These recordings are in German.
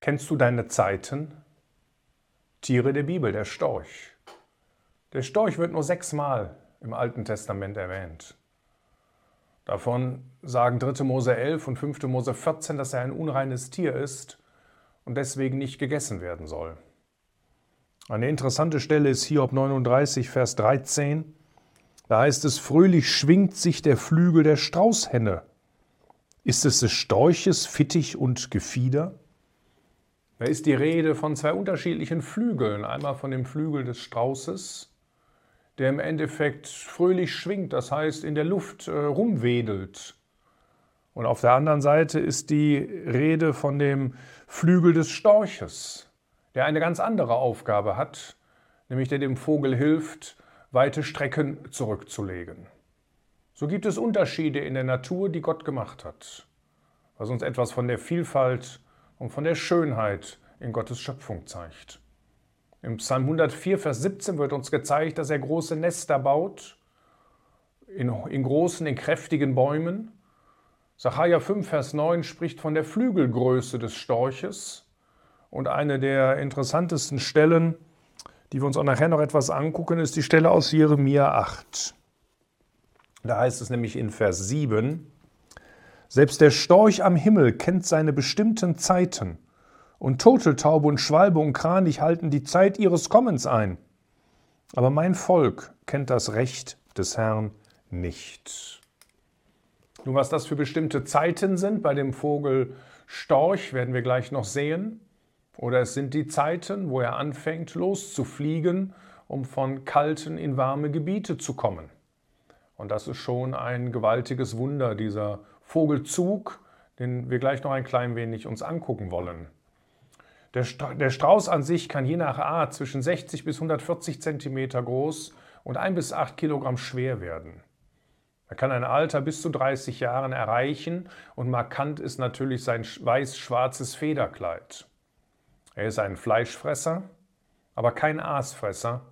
Kennst du deine Zeiten? Tiere der Bibel, der Storch. Der Storch wird nur sechsmal im Alten Testament erwähnt. Davon sagen 3. Mose 11 und 5. Mose 14, dass er ein unreines Tier ist und deswegen nicht gegessen werden soll. Eine interessante Stelle ist Hiob 39, Vers 13. Da heißt es, fröhlich schwingt sich der Flügel der Straußhenne. Ist es des Storches Fittich und Gefieder? Da ist die Rede von zwei unterschiedlichen Flügeln. Einmal von dem Flügel des Straußes, der im Endeffekt fröhlich schwingt, das heißt in der Luft äh, rumwedelt. Und auf der anderen Seite ist die Rede von dem Flügel des Storches, der eine ganz andere Aufgabe hat, nämlich der dem Vogel hilft, weite Strecken zurückzulegen. So gibt es Unterschiede in der Natur, die Gott gemacht hat, was uns etwas von der Vielfalt und von der Schönheit in Gottes Schöpfung zeigt. Im Psalm 104, Vers 17 wird uns gezeigt, dass er große Nester baut, in, in großen, in kräftigen Bäumen. Sacharja 5, Vers 9 spricht von der Flügelgröße des Storches. Und eine der interessantesten Stellen, die wir uns auch nachher noch etwas angucken, ist die Stelle aus Jeremia 8. Da heißt es nämlich in Vers 7, selbst der Storch am Himmel kennt seine bestimmten Zeiten, und Turteltaube und Schwalbe und Kranich halten die Zeit ihres Kommens ein. Aber mein Volk kennt das Recht des Herrn nicht. Nun, was das für bestimmte Zeiten sind bei dem Vogel Storch, werden wir gleich noch sehen. Oder es sind die Zeiten, wo er anfängt loszufliegen, um von kalten in warme Gebiete zu kommen. Und das ist schon ein gewaltiges Wunder, dieser Vogelzug, den wir gleich noch ein klein wenig uns angucken wollen. Der, der Strauß an sich kann je nach Art zwischen 60 bis 140 Zentimeter groß und 1 bis 8 Kilogramm schwer werden. Er kann ein Alter bis zu 30 Jahren erreichen und markant ist natürlich sein weiß-schwarzes Federkleid. Er ist ein Fleischfresser, aber kein Aasfresser.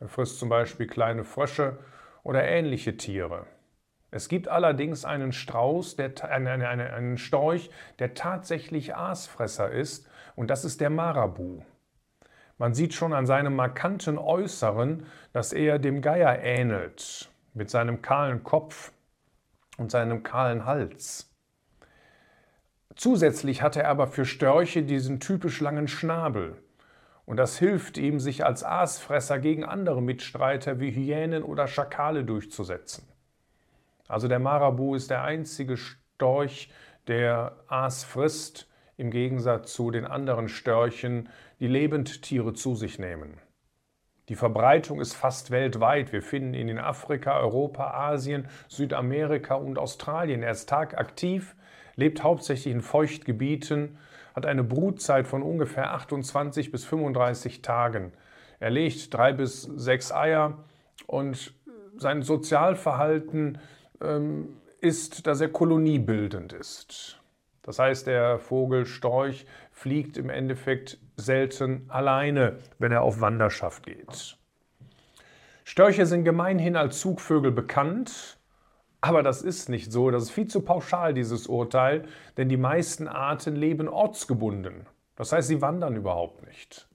Er frisst zum Beispiel kleine Frösche oder ähnliche Tiere. Es gibt allerdings einen Strauß, der, einen, einen Storch, der tatsächlich Aasfresser ist, und das ist der Marabu. Man sieht schon an seinem markanten Äußeren, dass er dem Geier ähnelt, mit seinem kahlen Kopf und seinem kahlen Hals. Zusätzlich hat er aber für Störche diesen typisch langen Schnabel. Und das hilft ihm, sich als Aasfresser gegen andere Mitstreiter wie Hyänen oder Schakale durchzusetzen. Also der Marabu ist der einzige Storch, der Aas frisst, im Gegensatz zu den anderen Störchen, die Lebendtiere zu sich nehmen. Die Verbreitung ist fast weltweit. Wir finden ihn in Afrika, Europa, Asien, Südamerika und Australien. Er ist tagaktiv, lebt hauptsächlich in Feuchtgebieten, hat eine Brutzeit von ungefähr 28 bis 35 Tagen. Er legt drei bis sechs Eier und sein Sozialverhalten ist, dass er koloniebildend ist. Das heißt, der Vogel Storch fliegt im Endeffekt selten alleine, wenn er auf Wanderschaft geht. Störche sind gemeinhin als Zugvögel bekannt, aber das ist nicht so. Das ist viel zu pauschal, dieses Urteil, denn die meisten Arten leben ortsgebunden. Das heißt, sie wandern überhaupt nicht.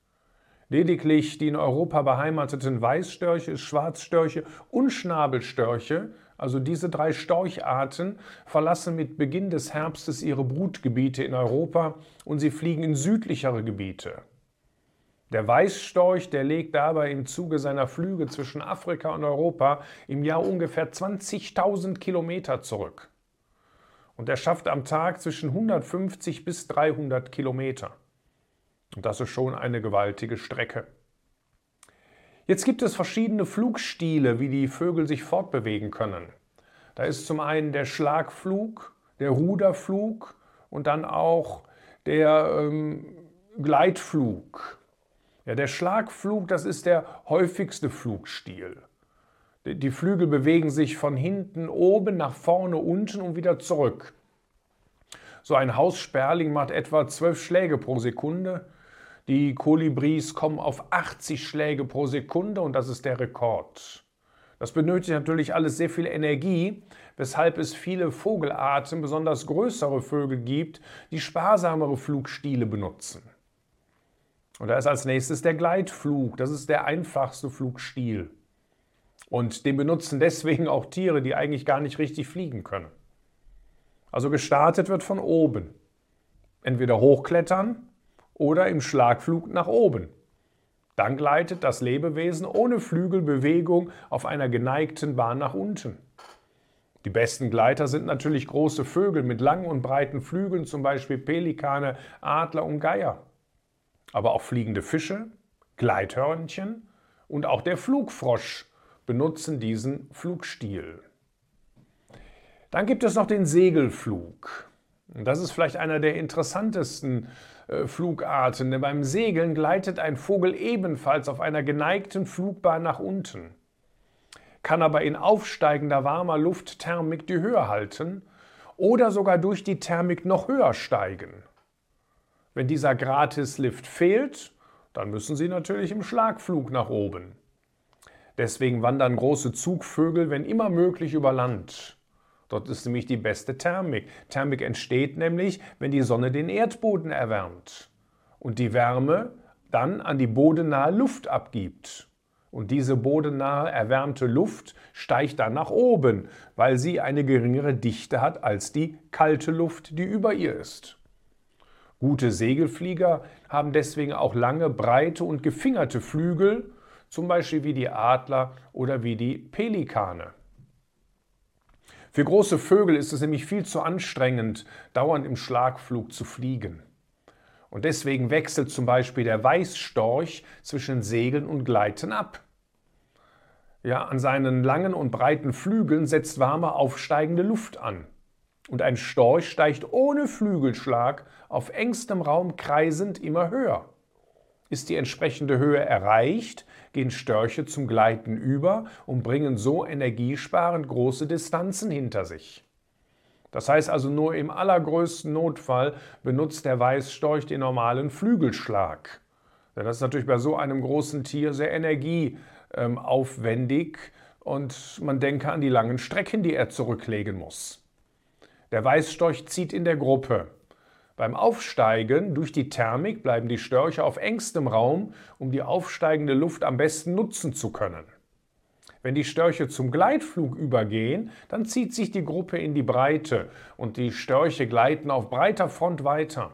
Lediglich die in Europa beheimateten Weißstörche, Schwarzstörche und Schnabelstörche also diese drei Storcharten verlassen mit Beginn des Herbstes ihre Brutgebiete in Europa und sie fliegen in südlichere Gebiete. Der Weißstorch, der legt dabei im Zuge seiner Flüge zwischen Afrika und Europa im Jahr ungefähr 20.000 Kilometer zurück. Und er schafft am Tag zwischen 150 bis 300 Kilometer. Und das ist schon eine gewaltige Strecke. Jetzt gibt es verschiedene Flugstile, wie die Vögel sich fortbewegen können. Da ist zum einen der Schlagflug, der Ruderflug und dann auch der ähm, Gleitflug. Ja, der Schlagflug, das ist der häufigste Flugstil. Die Flügel bewegen sich von hinten oben nach vorne unten und wieder zurück. So ein Haussperling macht etwa zwölf Schläge pro Sekunde die Kolibris kommen auf 80 Schläge pro Sekunde und das ist der Rekord. Das benötigt natürlich alles sehr viel Energie, weshalb es viele Vogelarten, besonders größere Vögel gibt, die sparsamere Flugstile benutzen. Und da ist als nächstes der Gleitflug. Das ist der einfachste Flugstil. Und den benutzen deswegen auch Tiere, die eigentlich gar nicht richtig fliegen können. Also gestartet wird von oben. Entweder hochklettern oder im Schlagflug nach oben. Dann gleitet das Lebewesen ohne Flügelbewegung auf einer geneigten Bahn nach unten. Die besten Gleiter sind natürlich große Vögel mit langen und breiten Flügeln, zum Beispiel Pelikane, Adler und Geier. Aber auch fliegende Fische, Gleithörnchen und auch der Flugfrosch benutzen diesen Flugstil. Dann gibt es noch den Segelflug. Das ist vielleicht einer der interessantesten Flugarten, denn beim Segeln gleitet ein Vogel ebenfalls auf einer geneigten Flugbahn nach unten kann aber in aufsteigender warmer Luft Thermik die Höhe halten oder sogar durch die Thermik noch höher steigen. Wenn dieser Gratislift fehlt, dann müssen sie natürlich im Schlagflug nach oben. Deswegen wandern große Zugvögel, wenn immer möglich, über Land. Dort ist nämlich die beste Thermik. Thermik entsteht nämlich, wenn die Sonne den Erdboden erwärmt und die Wärme dann an die bodennahe Luft abgibt. Und diese bodennahe erwärmte Luft steigt dann nach oben, weil sie eine geringere Dichte hat als die kalte Luft, die über ihr ist. Gute Segelflieger haben deswegen auch lange, breite und gefingerte Flügel, zum Beispiel wie die Adler oder wie die Pelikane. Für große Vögel ist es nämlich viel zu anstrengend, dauernd im Schlagflug zu fliegen. Und deswegen wechselt zum Beispiel der Weißstorch zwischen Segeln und Gleiten ab. Ja, an seinen langen und breiten Flügeln setzt warme aufsteigende Luft an. Und ein Storch steigt ohne Flügelschlag auf engstem Raum kreisend immer höher. Ist die entsprechende Höhe erreicht, gehen Störche zum Gleiten über und bringen so energiesparend große Distanzen hinter sich. Das heißt also nur im allergrößten Notfall benutzt der Weißstorch den normalen Flügelschlag. Denn das ist natürlich bei so einem großen Tier sehr energieaufwendig und man denke an die langen Strecken, die er zurücklegen muss. Der Weißstorch zieht in der Gruppe. Beim Aufsteigen durch die Thermik bleiben die Störche auf engstem Raum, um die aufsteigende Luft am besten nutzen zu können. Wenn die Störche zum Gleitflug übergehen, dann zieht sich die Gruppe in die Breite und die Störche gleiten auf breiter Front weiter.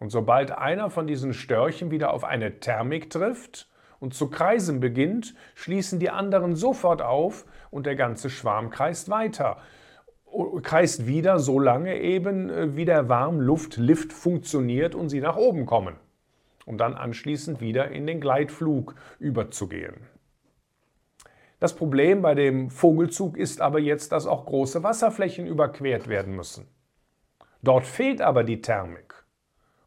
Und sobald einer von diesen Störchen wieder auf eine Thermik trifft und zu kreisen beginnt, schließen die anderen sofort auf und der ganze Schwarm kreist weiter. Kreist wieder so lange eben, äh, wie der Warmluftlift funktioniert und sie nach oben kommen, um dann anschließend wieder in den Gleitflug überzugehen. Das Problem bei dem Vogelzug ist aber jetzt, dass auch große Wasserflächen überquert werden müssen. Dort fehlt aber die Thermik.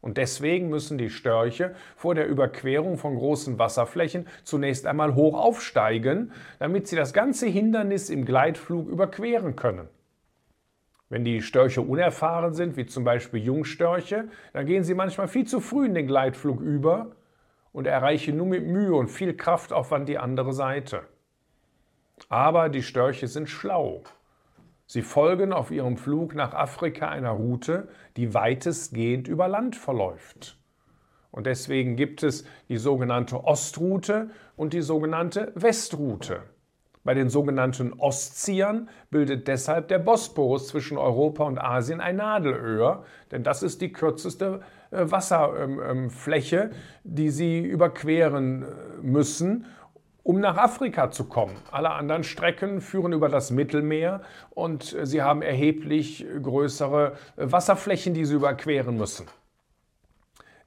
Und deswegen müssen die Störche vor der Überquerung von großen Wasserflächen zunächst einmal hoch aufsteigen, damit sie das ganze Hindernis im Gleitflug überqueren können. Wenn die Störche unerfahren sind, wie zum Beispiel Jungstörche, dann gehen sie manchmal viel zu früh in den Gleitflug über und erreichen nur mit Mühe und viel Kraftaufwand die andere Seite. Aber die Störche sind schlau. Sie folgen auf ihrem Flug nach Afrika einer Route, die weitestgehend über Land verläuft. Und deswegen gibt es die sogenannte Ostroute und die sogenannte Westroute. Bei den sogenannten Ostziehern bildet deshalb der Bosporus zwischen Europa und Asien ein Nadelöhr, denn das ist die kürzeste äh, Wasserfläche, die sie überqueren äh, müssen um nach Afrika zu kommen. Alle anderen Strecken führen über das Mittelmeer und äh, sie haben erheblich größere Wasserflächen, die sie überqueren müssen.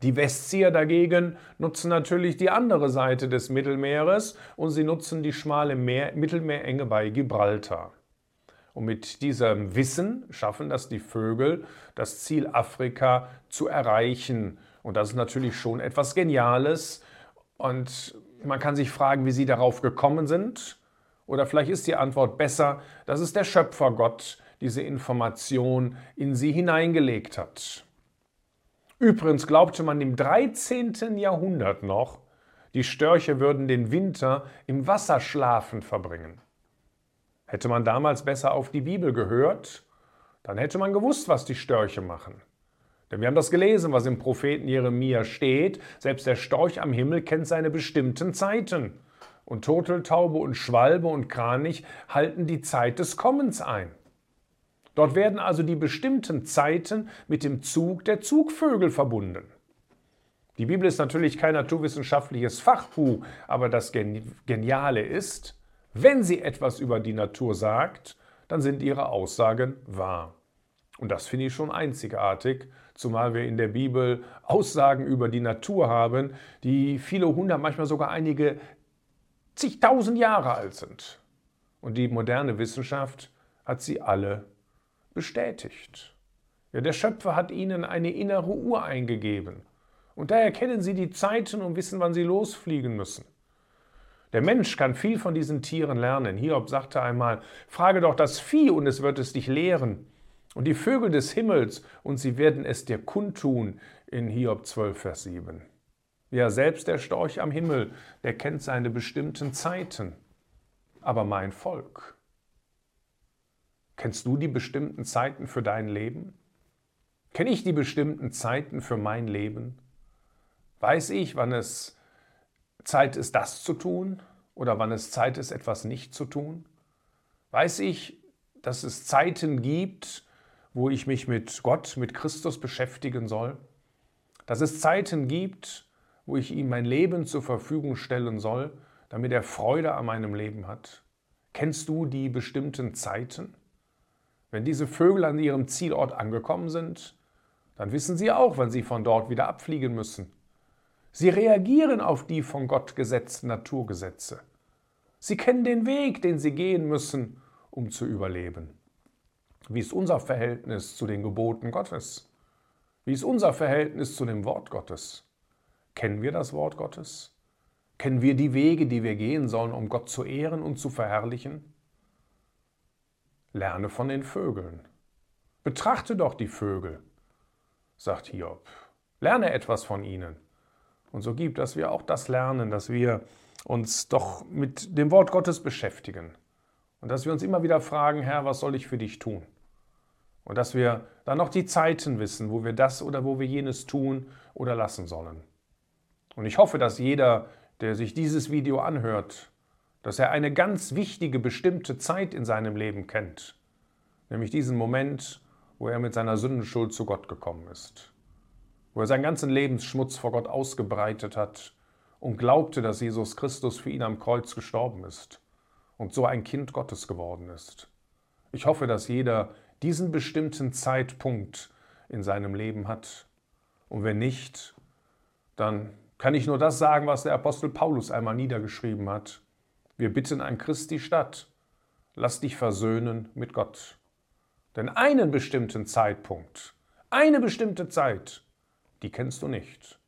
Die Westzieher dagegen nutzen natürlich die andere Seite des Mittelmeeres und sie nutzen die schmale Meer Mittelmeerenge bei Gibraltar. Und mit diesem Wissen schaffen das die Vögel, das Ziel Afrika zu erreichen. Und das ist natürlich schon etwas Geniales. Und man kann sich fragen, wie sie darauf gekommen sind. Oder vielleicht ist die Antwort besser, dass es der Schöpfergott diese Information in sie hineingelegt hat. Übrigens glaubte man im 13. Jahrhundert noch, die Störche würden den Winter im Wasserschlafen verbringen. Hätte man damals besser auf die Bibel gehört, dann hätte man gewusst, was die Störche machen. Denn wir haben das gelesen, was im Propheten Jeremia steht. Selbst der Storch am Himmel kennt seine bestimmten Zeiten. Und Turteltaube und Schwalbe und Kranich halten die Zeit des Kommens ein. Dort werden also die bestimmten Zeiten mit dem Zug der Zugvögel verbunden. Die Bibel ist natürlich kein naturwissenschaftliches Fachbuch, aber das Geniale ist, wenn sie etwas über die Natur sagt, dann sind ihre Aussagen wahr. Und das finde ich schon einzigartig, zumal wir in der Bibel Aussagen über die Natur haben, die viele hundert, manchmal sogar einige zigtausend Jahre alt sind. Und die moderne Wissenschaft hat sie alle bestätigt. Ja, der Schöpfer hat ihnen eine innere Uhr eingegeben. Und daher kennen sie die Zeiten und wissen, wann sie losfliegen müssen. Der Mensch kann viel von diesen Tieren lernen. Hiob sagte einmal, frage doch das Vieh und es wird es dich lehren. Und die Vögel des Himmels und sie werden es dir kundtun in Hiob 12, Vers 7. Ja, selbst der Storch am Himmel, der kennt seine bestimmten Zeiten. Aber mein Volk, kennst du die bestimmten Zeiten für dein Leben? Kenne ich die bestimmten Zeiten für mein Leben? Weiß ich, wann es Zeit ist, das zu tun oder wann es Zeit ist, etwas nicht zu tun? Weiß ich, dass es Zeiten gibt, wo ich mich mit Gott, mit Christus beschäftigen soll? Dass es Zeiten gibt, wo ich ihm mein Leben zur Verfügung stellen soll, damit er Freude an meinem Leben hat? Kennst du die bestimmten Zeiten? Wenn diese Vögel an ihrem Zielort angekommen sind, dann wissen sie auch, wann sie von dort wieder abfliegen müssen. Sie reagieren auf die von Gott gesetzten Naturgesetze. Sie kennen den Weg, den sie gehen müssen, um zu überleben. Wie ist unser Verhältnis zu den Geboten Gottes? Wie ist unser Verhältnis zu dem Wort Gottes? Kennen wir das Wort Gottes? Kennen wir die Wege, die wir gehen sollen, um Gott zu ehren und zu verherrlichen? Lerne von den Vögeln. Betrachte doch die Vögel, sagt Hiob. Lerne etwas von ihnen. Und so gibt, dass wir auch das lernen, dass wir uns doch mit dem Wort Gottes beschäftigen. Und dass wir uns immer wieder fragen, Herr, was soll ich für dich tun? Und dass wir dann noch die Zeiten wissen, wo wir das oder wo wir jenes tun oder lassen sollen. Und ich hoffe, dass jeder, der sich dieses Video anhört, dass er eine ganz wichtige, bestimmte Zeit in seinem Leben kennt, nämlich diesen Moment, wo er mit seiner Sündenschuld zu Gott gekommen ist, wo er seinen ganzen Lebensschmutz vor Gott ausgebreitet hat und glaubte, dass Jesus Christus für ihn am Kreuz gestorben ist und so ein Kind Gottes geworden ist. Ich hoffe, dass jeder diesen bestimmten Zeitpunkt in seinem Leben hat. Und wenn nicht, dann kann ich nur das sagen, was der Apostel Paulus einmal niedergeschrieben hat. Wir bitten an Christi Stadt, lass dich versöhnen mit Gott. Denn einen bestimmten Zeitpunkt, eine bestimmte Zeit, die kennst du nicht.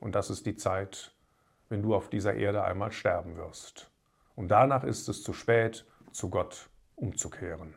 Und das ist die Zeit, wenn du auf dieser Erde einmal sterben wirst. Und danach ist es zu spät, zu Gott umzukehren.